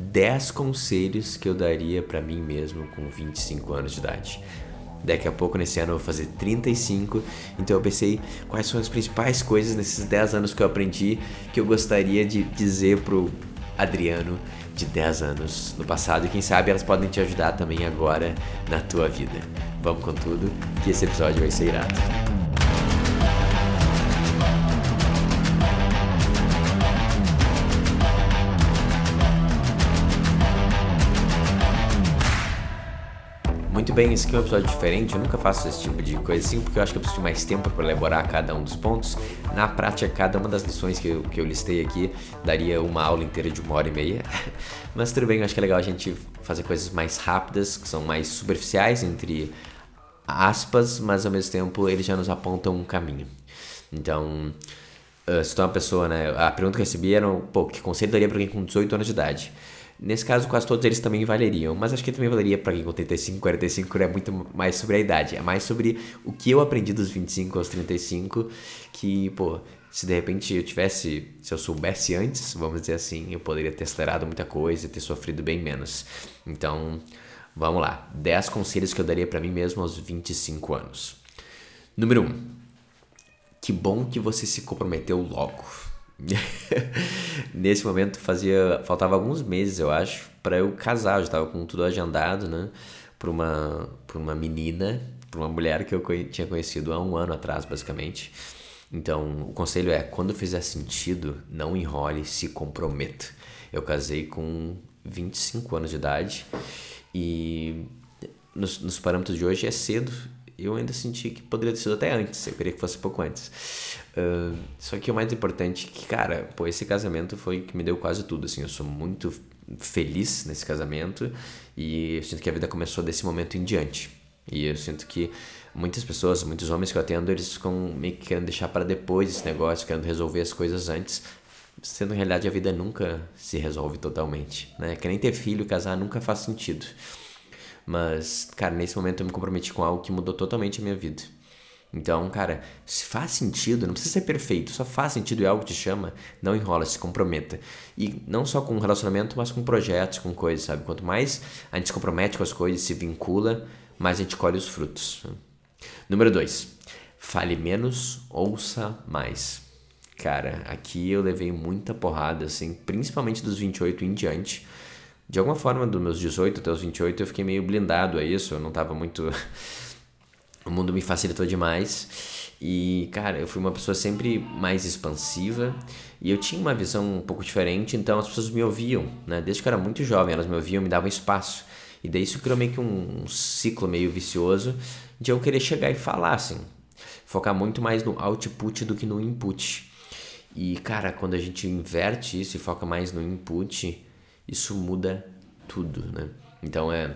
10 conselhos que eu daria para mim mesmo com 25 anos de idade. Daqui a pouco, nesse ano, eu vou fazer 35. Então eu pensei quais são as principais coisas nesses 10 anos que eu aprendi que eu gostaria de dizer pro Adriano de 10 anos no passado. E quem sabe elas podem te ajudar também agora na tua vida. Vamos com tudo, que esse episódio vai ser irado. Muito bem, esse aqui é um episódio diferente. Eu nunca faço esse tipo de coisa assim, porque eu acho que eu preciso de mais tempo para elaborar cada um dos pontos. Na prática, cada uma das lições que eu, que eu listei aqui daria uma aula inteira de uma hora e meia. Mas tudo bem, eu acho que é legal a gente fazer coisas mais rápidas, que são mais superficiais, entre aspas, mas ao mesmo tempo eles já nos apontam um caminho. Então, uh, se tu é uma pessoa, né? A pergunta que eu recebi era, pô, que conselho daria para alguém com 18 anos de idade? Nesse caso, quase todos eles também valeriam, mas acho que também valeria para quem com 35, 45, é muito mais sobre a idade. É mais sobre o que eu aprendi dos 25 aos 35, que, pô, se de repente eu tivesse, se eu soubesse antes, vamos dizer assim, eu poderia ter acelerado muita coisa e ter sofrido bem menos. Então, vamos lá. 10 conselhos que eu daria para mim mesmo aos 25 anos. Número 1. Que bom que você se comprometeu logo. Nesse momento fazia faltava alguns meses, eu acho, para eu casar, eu já estava com tudo agendado, né, para uma para uma menina, para uma mulher que eu tinha conhecido há um ano atrás, basicamente. Então, o conselho é, quando fizer sentido, não enrole, se comprometa. Eu casei com 25 anos de idade e nos, nos parâmetros de hoje é cedo eu ainda senti que poderia ter sido até antes, eu queria que fosse pouco antes. Uh, só que o mais importante é que, cara, pô, esse casamento foi que me deu quase tudo, assim, eu sou muito feliz nesse casamento e eu sinto que a vida começou desse momento em diante. E eu sinto que muitas pessoas, muitos homens que eu atendo, eles ficam meio que querendo deixar para depois esse negócio, querendo resolver as coisas antes, sendo realidade a vida nunca se resolve totalmente, né? Que nem ter filho, casar nunca faz sentido. Mas, cara, nesse momento eu me comprometi com algo que mudou totalmente a minha vida. Então, cara, se faz sentido, não precisa ser perfeito, só faz sentido e algo te chama, não enrola, se comprometa. E não só com relacionamento, mas com projetos, com coisas, sabe? Quanto mais a gente se compromete com as coisas, se vincula, mais a gente colhe os frutos. Número 2. Fale menos, ouça mais. Cara, aqui eu levei muita porrada, assim, principalmente dos 28 em diante de alguma forma, dos meus 18 até os 28, eu fiquei meio blindado a isso. Eu não tava muito. o mundo me facilitou demais. E, cara, eu fui uma pessoa sempre mais expansiva e eu tinha uma visão um pouco diferente, então as pessoas me ouviam, né? Desde que eu era muito jovem, elas me ouviam, me davam espaço. E daí isso criou meio que um, ciclo meio vicioso de eu querer chegar e falar, assim. Focar muito mais no output do que no input. E, cara, quando a gente inverte isso e foca mais no input, isso muda tudo, né? Então é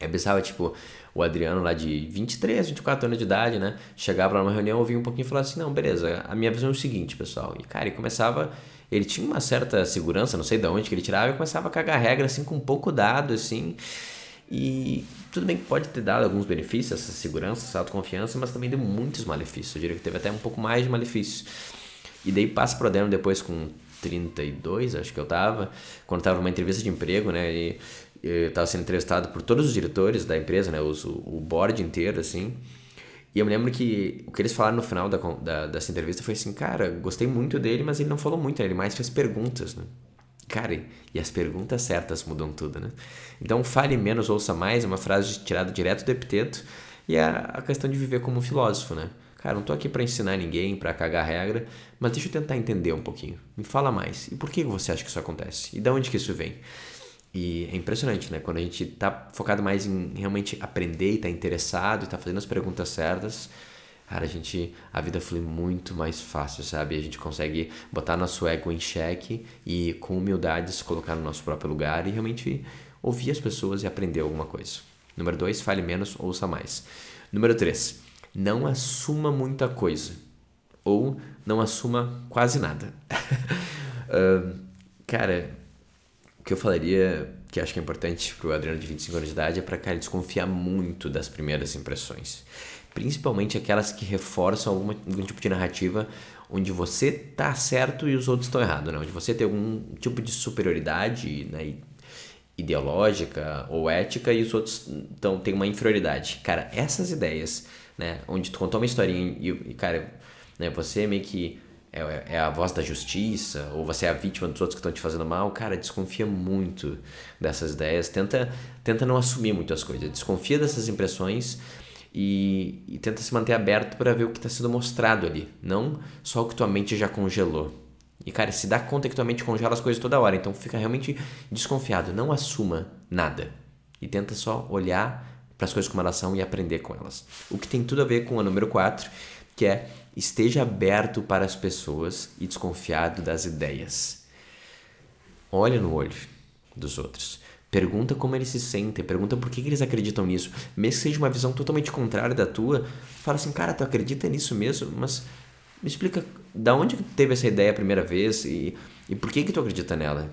é bizarro, tipo, o Adriano lá de 23, 24 anos de idade, né? Chegava lá numa reunião, ouvia um pouquinho e falava assim: não, beleza, a minha visão é o seguinte, pessoal. E, cara, ele começava. Ele tinha uma certa segurança, não sei de onde que ele tirava, e começava a cagar regra, assim, com pouco dado, assim. E tudo bem que pode ter dado alguns benefícios, essa segurança, essa autoconfiança, mas também deu muitos malefícios. Eu diria que teve até um pouco mais de malefícios. E daí passa pro Adriano depois com 32, acho que eu tava, quando tava numa entrevista de emprego, né? E eu tava sendo entrevistado por todos os diretores da empresa, né? Os, o board inteiro, assim. E eu me lembro que o que eles falaram no final da, da, dessa entrevista foi assim, cara, gostei muito dele, mas ele não falou muito, né? ele mais fez perguntas, né? Cara, e as perguntas certas mudam tudo, né? Então, fale menos, ouça mais, é uma frase tirada direto do epiteto, e é a questão de viver como um filósofo, né? Cara, não tô aqui para ensinar ninguém, para cagar regra, mas deixa eu tentar entender um pouquinho. Me fala mais. E por que você acha que isso acontece? E de onde que isso vem? E é impressionante, né? Quando a gente tá focado mais em realmente aprender e tá interessado e tá fazendo as perguntas certas, cara, a gente a vida flui muito mais fácil, sabe? A gente consegue botar nosso ego em xeque e com humildade se colocar no nosso próprio lugar e realmente ouvir as pessoas e aprender alguma coisa. Número dois, fale menos, ouça mais. Número três, não assuma muita coisa ou não assuma quase nada. uh, cara, o que eu falaria que acho que é importante pro Adriano de 25 anos de idade é para cara desconfiar muito das primeiras impressões, principalmente aquelas que reforçam alguma, algum tipo de narrativa onde você tá certo e os outros estão errados, né? onde você tem algum tipo de superioridade né? ideológica ou ética e os outros então têm uma inferioridade. Cara, essas ideias, né, onde tu contou uma historinha e, e cara, né, você meio que é, é, a voz da justiça ou você é a vítima dos outros que estão te fazendo mal, cara, desconfia muito dessas ideias, tenta tenta não assumir muito as coisas, desconfia dessas impressões e, e tenta se manter aberto para ver o que está sendo mostrado ali, não só o que tua mente já congelou. E, cara, se dá conta que tua mente congela as coisas toda hora, então fica realmente desconfiado. Não assuma nada. E tenta só olhar para as coisas como elas são e aprender com elas. O que tem tudo a ver com a número 4, que é esteja aberto para as pessoas e desconfiado das ideias. Olhe no olho dos outros. Pergunta como eles se sentem, pergunta por que, que eles acreditam nisso. Mesmo que seja uma visão totalmente contrária da tua, fala assim, cara, tu acredita nisso mesmo? Mas me explica da onde teve essa ideia a primeira vez e, e por que que tu acredita nela?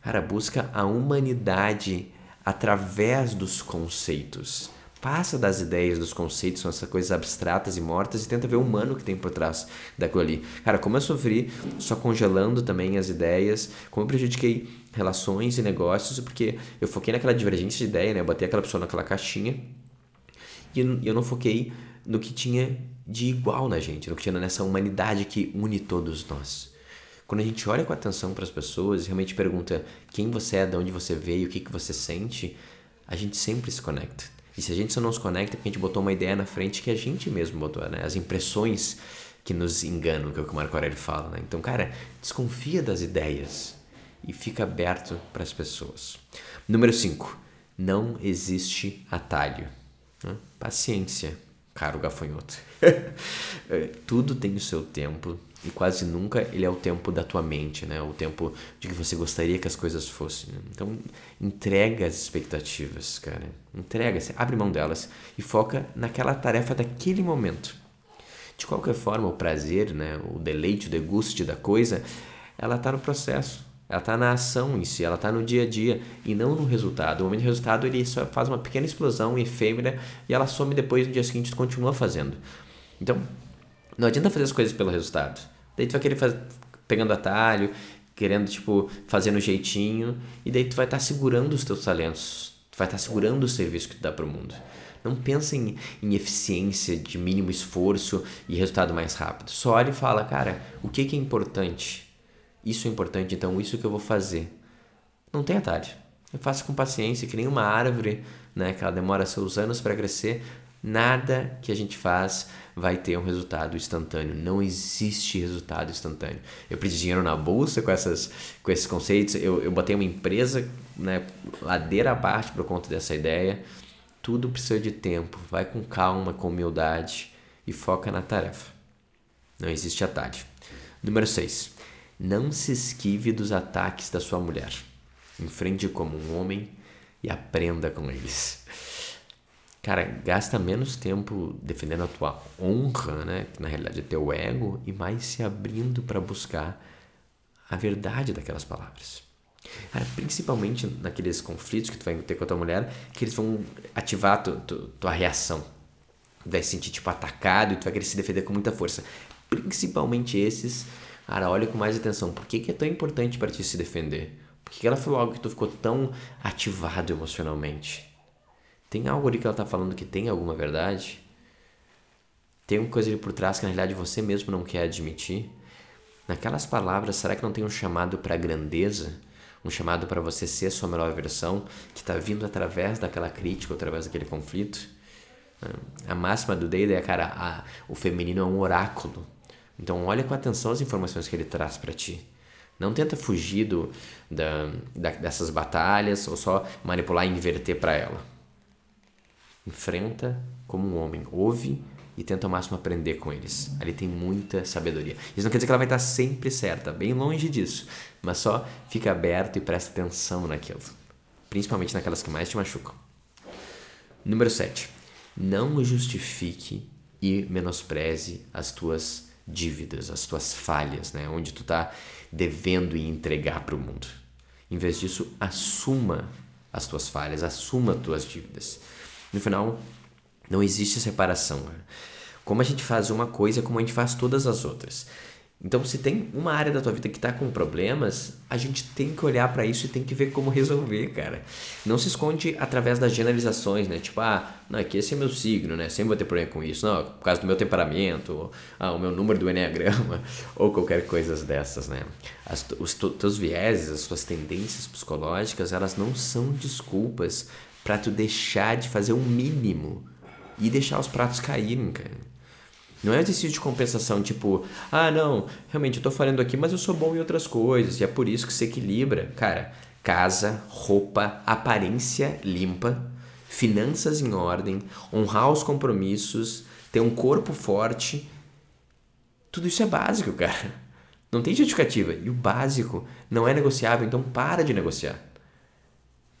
Cara, busca a humanidade através dos conceitos. Passa das ideias, dos conceitos, são essas coisas abstratas e mortas e tenta ver o humano que tem por trás daquilo ali. Cara, como eu sofri só congelando também as ideias, como eu prejudiquei relações e negócios, porque eu foquei naquela divergência de ideia, né? Eu botei aquela pessoa naquela caixinha e eu não foquei no que tinha de igual na gente, no que tinha nessa humanidade que une todos nós. Quando a gente olha com atenção para as pessoas e realmente pergunta quem você é, de onde você veio, o que, que você sente, a gente sempre se conecta. E se a gente só não se conecta, é porque a gente botou uma ideia na frente que a gente mesmo botou, né? As impressões que nos enganam, que é o que o Marco Aurélio fala, né? Então, cara, desconfia das ideias e fica aberto para as pessoas. Número 5. Não existe atalho. Né? Paciência caro gafanhoto. É, tudo tem o seu tempo e quase nunca ele é o tempo da tua mente, né? O tempo de que você gostaria que as coisas fossem. Então, entrega as expectativas, cara. Entrega, abre mão delas e foca naquela tarefa daquele momento. De qualquer forma, o prazer, né, o deleite, o deguste da coisa, ela está no processo. Ela está na ação em si, ela está no dia a dia e não no resultado. O momento do resultado ele só faz uma pequena explosão efêmera e ela some depois no dia seguinte continua fazendo. Então, não adianta fazer as coisas pelo resultado. Daí tu vai querer fazer, pegando atalho, querendo tipo fazer no jeitinho e daí tu vai estar tá segurando os teus talentos, tu vai estar tá segurando o serviço que tu dá para o mundo. Não pensa em, em, eficiência de mínimo esforço e resultado mais rápido. Só olha e fala, cara, o que, que é importante? Isso é importante, então isso que eu vou fazer. Não tem atalho. Eu faço com paciência, que nem uma árvore, né, que ela demora seus anos para crescer. Nada que a gente faz vai ter um resultado instantâneo. Não existe resultado instantâneo. Eu perdi dinheiro na bolsa com, essas, com esses conceitos. Eu, eu botei uma empresa né, ladeira abaixo por conta dessa ideia. Tudo precisa de tempo. Vai com calma, com humildade e foca na tarefa. Não existe atalho. Número 6. Não se esquive dos ataques da sua mulher. Enfrente como um homem e aprenda com eles. Cara, gasta menos tempo defendendo a tua honra, né? Que na realidade é teu ego, e mais se abrindo para buscar a verdade daquelas palavras. Cara, principalmente naqueles conflitos que tu vai ter com a tua mulher, que eles vão ativar tu, tu, tua reação. Tu vai se sentir tipo atacado e tu vai querer se defender com muita força. Principalmente esses Cara, olha com mais atenção. Por que, que é tão importante para ti se defender? Por que, que ela falou algo que tu ficou tão ativado emocionalmente? Tem algo ali que ela está falando que tem alguma verdade? Tem alguma coisa ali por trás que na realidade você mesmo não quer admitir? Naquelas palavras, será que não tem um chamado para grandeza? Um chamado para você ser sua melhor versão que está vindo através daquela crítica, através daquele conflito? A máxima do Dale é, cara, a, o feminino é um oráculo. Então olha com atenção as informações que ele traz para ti. Não tenta fugir do, da, da, dessas batalhas ou só manipular e inverter para ela. Enfrenta como um homem, ouve e tenta ao máximo aprender com eles. Ali tem muita sabedoria. Isso não quer dizer que ela vai estar sempre certa, bem longe disso, mas só fica aberto e presta atenção naquilo, principalmente naquelas que mais te machucam. Número 7. Não justifique e menospreze as tuas dívidas, as tuas falhas, né? onde tu está devendo e entregar para o mundo. Em vez disso, assuma as tuas falhas, assuma as tuas dívidas. No final, não existe separação. Como a gente faz uma coisa, como a gente faz todas as outras. Então, se tem uma área da tua vida que está com problemas, a gente tem que olhar para isso e tem que ver como resolver, cara. Não se esconde através das generalizações, né? Tipo, ah, não, é que esse é meu signo, né? Sempre vou ter problema com isso. Não, por causa do meu temperamento, ou, ah, o meu número do Enneagrama, ou qualquer coisa dessas, né? As, os teus vieses, as tuas tendências psicológicas, elas não são desculpas para tu deixar de fazer o mínimo e deixar os pratos caírem, cara. Não é exercício de compensação, tipo, ah, não, realmente eu tô falando aqui, mas eu sou bom em outras coisas, e é por isso que se equilibra. Cara, casa, roupa, aparência limpa, finanças em ordem, honrar os compromissos, ter um corpo forte. Tudo isso é básico, cara. Não tem justificativa. E o básico não é negociável, então para de negociar.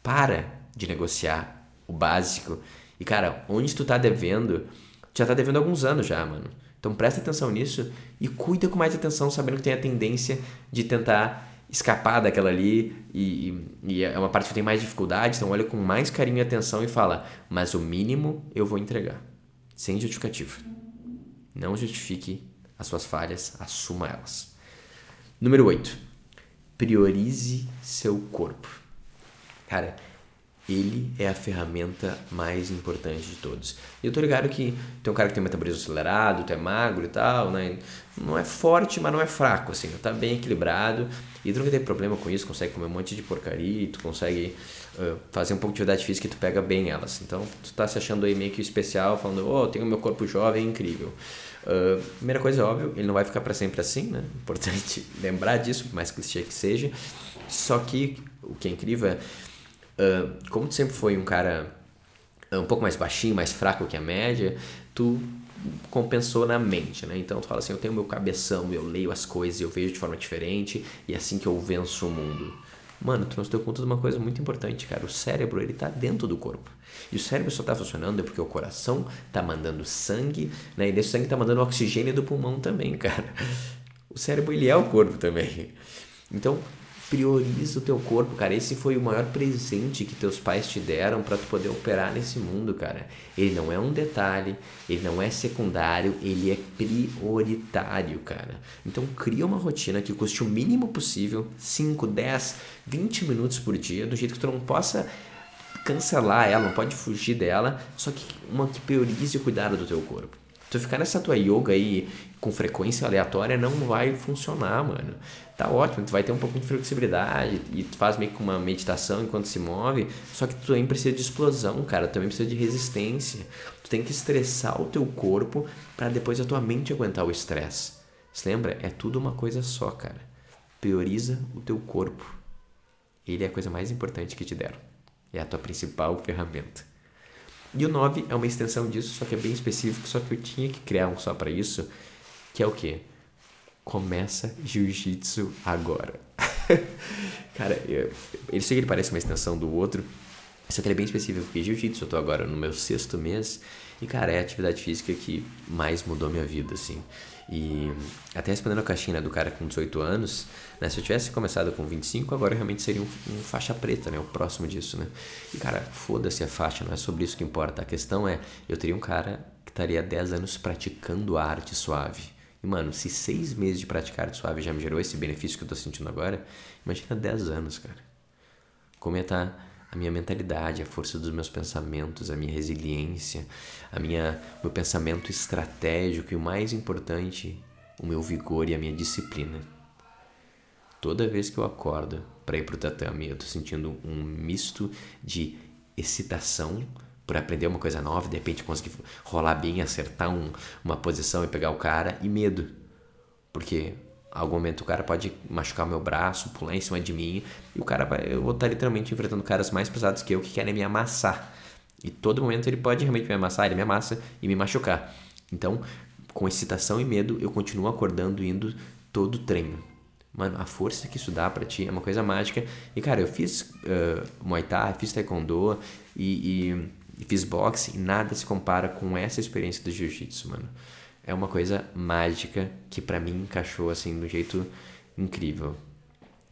Para de negociar o básico. E, cara, onde tu tá devendo já tá devendo alguns anos já, mano. Então presta atenção nisso e cuida com mais atenção, sabendo que tem a tendência de tentar escapar daquela ali e, e, é uma parte que tem mais dificuldade, então olha com mais carinho e atenção e fala, mas o mínimo eu vou entregar, sem justificativa. Não justifique as suas falhas, assuma elas. Número 8. Priorize seu corpo. Cara, ele é a ferramenta mais importante de todos. E eu tô ligado que tem um cara que tem metabolismo acelerado, tu é magro e tal, né? Não é forte, mas não é fraco, assim, tá bem equilibrado. E tu nunca tem problema com isso, consegue comer um monte de porcaria, tu consegue uh, fazer um pouco de atividade física e tu pega bem elas. Então, tu tá se achando aí meio que especial, falando, oh, tenho meu corpo jovem, é incrível. Uh, primeira coisa, óbvio, ele não vai ficar para sempre assim, né? Importante lembrar disso, por mais clichê que seja. Só que o que é incrível é uh, como tu sempre foi um cara ah, um pouco mais baixinho, mais fraco que a média, tu compensou na mente, né? Então tu fala assim, eu tenho meu cabeção, eu leio as coisas, eu vejo de forma diferente e é assim que eu venço o mundo. Mano, tu não se deu conta de uma coisa muito importante, cara. O cérebro, ele tá dentro do corpo. E o cérebro só tá funcionando porque o coração tá mandando sangue, né? E desse sangue tá mandando oxigênio do pulmão também, cara. O cérebro, ele é o corpo também. Então, prioriza o teu corpo, cara. Esse foi o maior presente que teus pais te deram para tu poder operar nesse mundo, cara. Ele não é um detalhe, ele não é secundário, ele é prioritário, cara. Então cria uma rotina que custe o mínimo possível, 5, 10, 20 minutos por dia, do jeito que tu não possa cancelar ela, não pode fugir dela, só que uma que priorize o cuidado do teu corpo. Tu ficar nessa tua yoga aí com frequência aleatória não vai funcionar, mano. Tá ótimo, tu vai ter um pouco de flexibilidade e tu faz meio que uma meditação enquanto se move, só que tu também precisa de explosão, cara, tu também precisa de resistência. Tu tem que estressar o teu corpo para depois a tua mente aguentar o estresse. Se lembra? É tudo uma coisa só, cara. Prioriza o teu corpo. Ele é a coisa mais importante que te deram. É a tua principal ferramenta. E o 9 é uma extensão disso, só que é bem específico, só que eu tinha que criar um só para isso, que é o quê? Começa jiu-jitsu agora. Cara, eu, eu sei que ele parece uma extensão do outro, que ele é bem específico, porque jiu-jitsu eu tô agora no meu sexto mês, e cara, é a atividade física que mais mudou minha vida, assim. E até respondendo a caixinha né, do cara com 18 anos, né, se eu tivesse começado com 25, agora realmente seria um, um faixa preta, né, o próximo disso, né? E cara, foda-se a faixa, não é sobre isso que importa. A questão é, eu teria um cara que estaria 10 anos praticando arte suave. E mano, se 6 meses de praticar arte suave já me gerou esse benefício que eu tô sentindo agora, imagina 10 anos, cara. Como ia estar tá a minha mentalidade, a força dos meus pensamentos, a minha resiliência, a minha meu pensamento estratégico e o mais importante, o meu vigor e a minha disciplina. Toda vez que eu acordo para ir pro tatame, eu tô sentindo um misto de excitação por aprender uma coisa nova, de repente conseguir rolar bem, acertar um, uma posição e pegar o cara e medo. Porque algum momento o cara pode machucar meu braço, pular em cima de mim, e o cara vai, eu vou estar literalmente enfrentando caras mais pesados que eu que querem me amassar. E todo momento ele pode realmente me amassar, ele me amassa e me machucar. Então, com excitação e medo, eu continuo acordando indo todo treino. Mano, a força que isso dá pra ti é uma coisa mágica. E cara, eu fiz uh, Muay Thai, fiz Taekwondo e, e, e fiz boxe e nada se compara com essa experiência do Jiu-Jitsu, mano é uma coisa mágica que para mim encaixou assim do jeito incrível.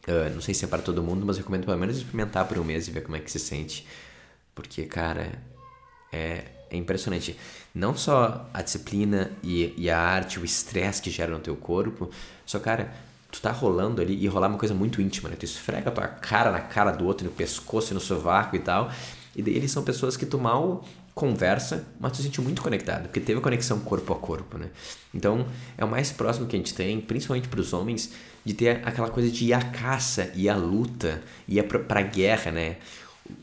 Uh, não sei se é para todo mundo, mas recomendo pelo menos experimentar por um mês e ver como é que se sente. Porque, cara, é é impressionante. Não só a disciplina e, e a arte, o estresse que gera no teu corpo, só, cara, tu tá rolando ali e rolar uma coisa muito íntima, né? Tu esfrega a tua cara na cara do outro, no pescoço, no sovaco e tal. E eles são pessoas que tu mal conversa, mas tu se sente muito conectado, porque teve a conexão corpo a corpo, né? Então, é o mais próximo que a gente tem, principalmente para os homens, de ter aquela coisa de ir à caça, ir à luta, ir pra guerra, né?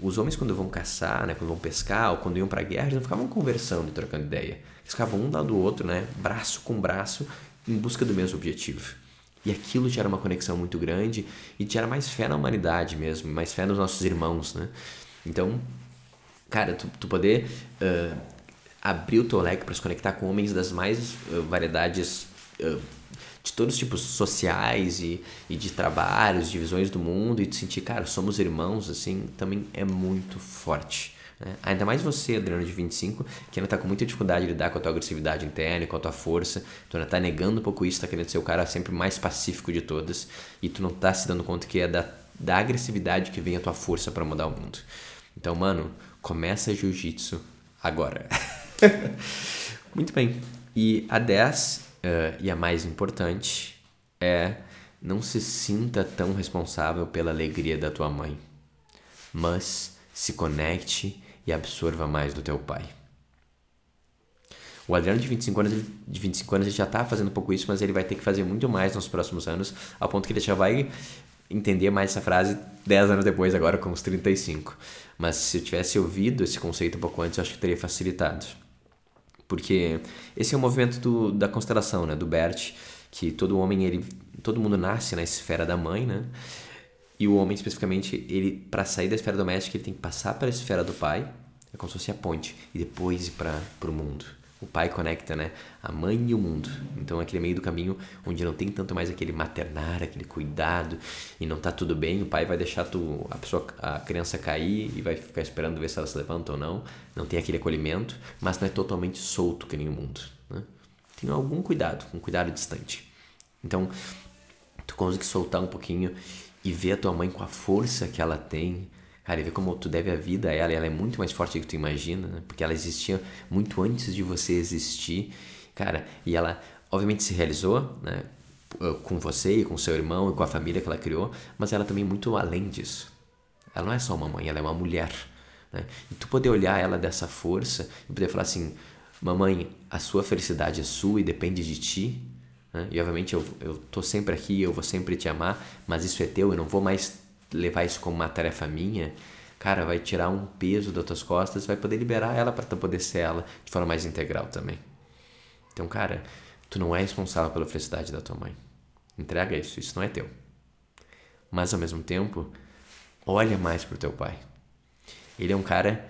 Os homens quando vão caçar, né, quando vão pescar, ou quando iam pra guerra, eles não ficavam conversando, trocando ideia. Eles ficavam um lado do outro, né, braço com braço, em busca do mesmo objetivo. E aquilo gera uma conexão muito grande e gera mais fé na humanidade mesmo, mais fé nos nossos irmãos, né? Então, cara, tu, tu poder uh, abrir o teu leque para se conectar com homens das mais uh, variedades uh, de todos os tipos sociais e, e de trabalhos, de visões do mundo e te sentir, cara, somos irmãos, assim, também é muito forte. Né? Ainda mais você, Adriano, de 25, que ainda está com muita dificuldade de lidar com a tua agressividade interna com a tua força. Tu ainda está negando um pouco isso, está querendo ser o cara sempre mais pacífico de todas e tu não está se dando conta que é da, da agressividade que vem a tua força para mudar o mundo. Então, mano, começa jiu-jitsu agora. Muito bem. E a 10, uh, eh, e a mais importante, é não se sinta tão responsável pela alegria da tua mãe, mas se conecte e absorva mais do teu pai. O Adriano de 25 anos, de 25 anos ele já está fazendo um pouco isso, mas ele vai ter que fazer muito mais nos próximos anos, ao ponto que ele já vai entender mais essa frase 10 anos depois, agora com os 35. Mas se eu tivesse ouvido esse conceito um pouco antes, eu acho que teria facilitado. Porque esse é o movimento do, da constelação, né, do Bert, que todo homem, ele, todo mundo nasce na esfera da mãe, né? E o homem especificamente, ele para sair da esfera doméstica, ele tem que passar pela esfera do pai, é como se fosse a ponte, e depois ir para o mundo. O pai conecta, né, a mãe e o mundo. Então aquele meio do caminho onde não tem tanto mais aquele maternar, aquele cuidado e não tá tudo bem, o pai vai deixar tu, a pessoa, a criança cair e vai ficar esperando ver se ela se levanta ou não. Não tem aquele acolhimento, mas não é totalmente solto que nem o mundo, né? Tem algum cuidado, um cuidado distante. Então, tu consegue soltar um pouquinho e ver a tua mãe com a força que ela tem, Cara, e ver como tu deve a vida a ela, e ela é muito mais forte do que tu imagina, né? Porque ela existia muito antes de você existir, cara, e ela obviamente se realizou, né? Com você e com seu irmão e com a família que ela criou, mas ela também é muito além disso. Ela não é só uma mãe, ela é uma mulher. Né? E tu poder olhar ela dessa força e poder falar assim: Mamãe, a sua felicidade é sua e depende de ti. Né? E obviamente eu, eu tô sempre aqui, eu vou sempre te amar, mas isso é teu, eu não vou mais levar isso como uma tarefa minha, cara, vai tirar um peso das tuas costas, vai poder liberar ela para tu poder ser ela de forma mais integral também. Então, cara, tu não é responsável pela felicidade da tua mãe. Entrega isso, isso não é teu. Mas ao mesmo tempo, olha mais pro teu pai. Ele é um cara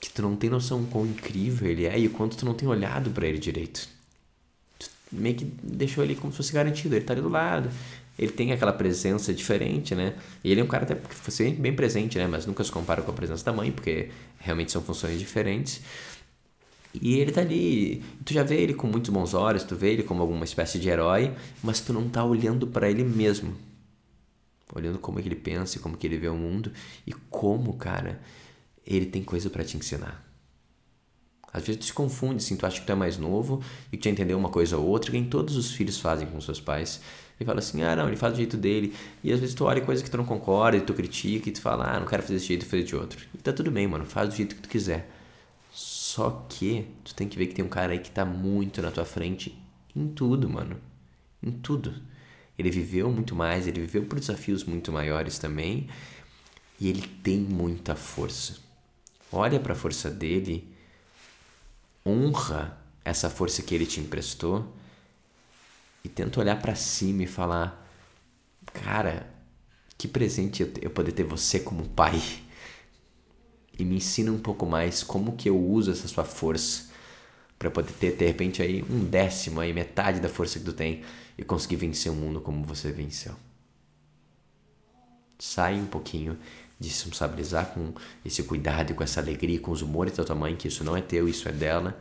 que tu não tem noção quão incrível ele é e o quanto tu não tem olhado para ele direito. Tu meio que deixou ele como se fosse garantido, ele tá ali do lado, ele tem aquela presença diferente, né? E ele é um cara até que foi bem presente, né? Mas nunca se compara com a presença da mãe, porque realmente são funções diferentes. E ele tá ali, tu já vê ele com muitos bons olhos, tu vê ele como alguma espécie de herói, mas tu não tá olhando para ele mesmo. Olhando como é que ele pensa, como que ele vê o mundo e como, cara, ele tem coisa para te ensinar. Às vezes tu se confunde, assim, tu acha que tu é mais novo e que tu entendeu uma coisa ou outra, que nem todos os filhos fazem com seus pais. E fala assim, ah não, ele faz do jeito dele. E às vezes tu olha coisas que tu não concorda, e tu critica, e tu fala, ah, não quero fazer desse jeito, fazer de outro. E tá tudo bem, mano, faz do jeito que tu quiser. Só que tu tem que ver que tem um cara aí que tá muito na tua frente em tudo, mano. Em tudo. Ele viveu muito mais, ele viveu por desafios muito maiores também. E ele tem muita força. Olha para a força dele, honra essa força que ele te emprestou e tenta olhar para cima e falar: Cara, que presente eu poder ter você como pai. E me ensina um pouco mais como que eu uso essa sua força para poder ter de repente aí um décimo aí metade da força que tu tem e conseguir vencer o mundo como você venceu. Sai um pouquinho de se responsabilizar com esse cuidado e com essa alegria, com os humores da tua mãe, que isso não é teu, isso é dela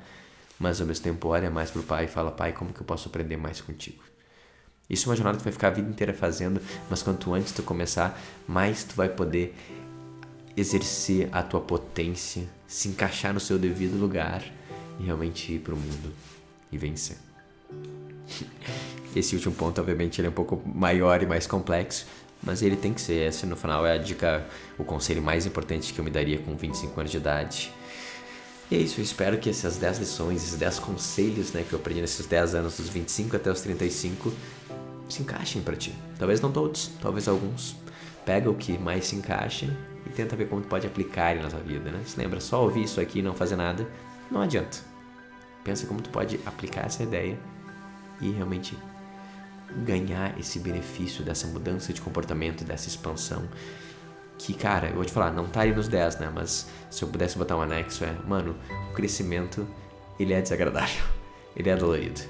mas ao mesmo tempo olha mais pro pai e fala: Pai, como que eu posso aprender mais contigo? Isso é uma jornada que tu vai ficar a vida inteira fazendo, mas quanto antes tu começar, mais tu vai poder exercer a tua potência, se encaixar no seu devido lugar e realmente ir pro mundo e vencer. Esse último ponto, obviamente, ele é um pouco maior e mais complexo, mas ele tem que ser. Esse, no final, é a dica, o conselho mais importante que eu me daria com 25 anos de idade. E é isso, eu espero que essas 10 lições, esses 10 conselhos né, que eu aprendi nesses 10 anos, dos 25 até os 35, se encaixem para ti. Talvez não todos, talvez alguns. Pega o que mais se encaixa e tenta ver como tu pode aplicar na tua vida, né? Se lembra, só ouvir isso aqui e não fazer nada, não adianta. Pensa como tu pode aplicar essa ideia e realmente ganhar esse benefício dessa mudança de comportamento, dessa expansão. Que, cara, eu vou te falar, não tá aí nos 10, né? Mas se eu pudesse botar um anexo, é, mano, o crescimento, ele é desagradável, ele é dolorido.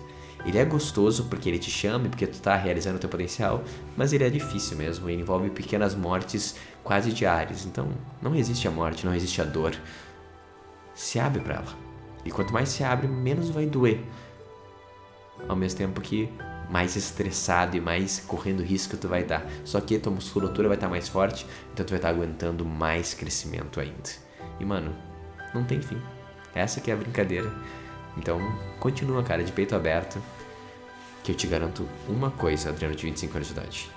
Ele é gostoso porque ele te chama, porque tu tá realizando o teu potencial, mas ele é difícil mesmo, ele envolve pequenas mortes quase diárias. Então, não resiste à morte, não resiste à dor. Se abre para ela. E quanto mais se abre, menos vai doer. Ao mesmo tempo que mais estressado e mais correndo risco tu vai estar. Só que tua musculatura vai estar mais forte, então tu vai estar aguentando mais crescimento ainda. E mano, não tem fim. Essa que é a brincadeira. Então, continua, cara, de peito aberto, que eu te garanto uma coisa, Adriano de 25 anos de idade.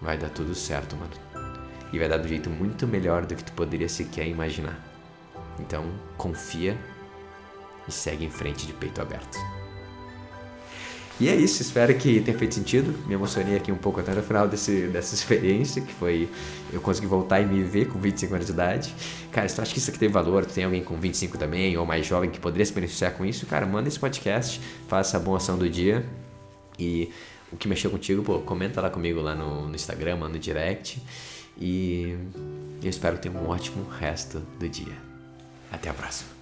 Vai dar tudo certo, mano. E vai dar do jeito muito melhor do que tu poderia sequer imaginar. Então, confia e segue em frente de peito aberto. E é isso, espero que tenha feito sentido. Me emocionei aqui um pouco até no final desse, dessa experiência, que foi eu consegui voltar e me ver com 25 anos de idade. Cara, se tu acha que isso aqui tem valor, tu tem alguém com 25 também, ou mais jovem que poderia se beneficiar com isso, cara, manda esse podcast, faça a boa ação do dia. E o que mexeu contigo, pô, comenta lá comigo lá no, no Instagram, manda direct. E eu espero ter um ótimo resto do dia. Até a próxima.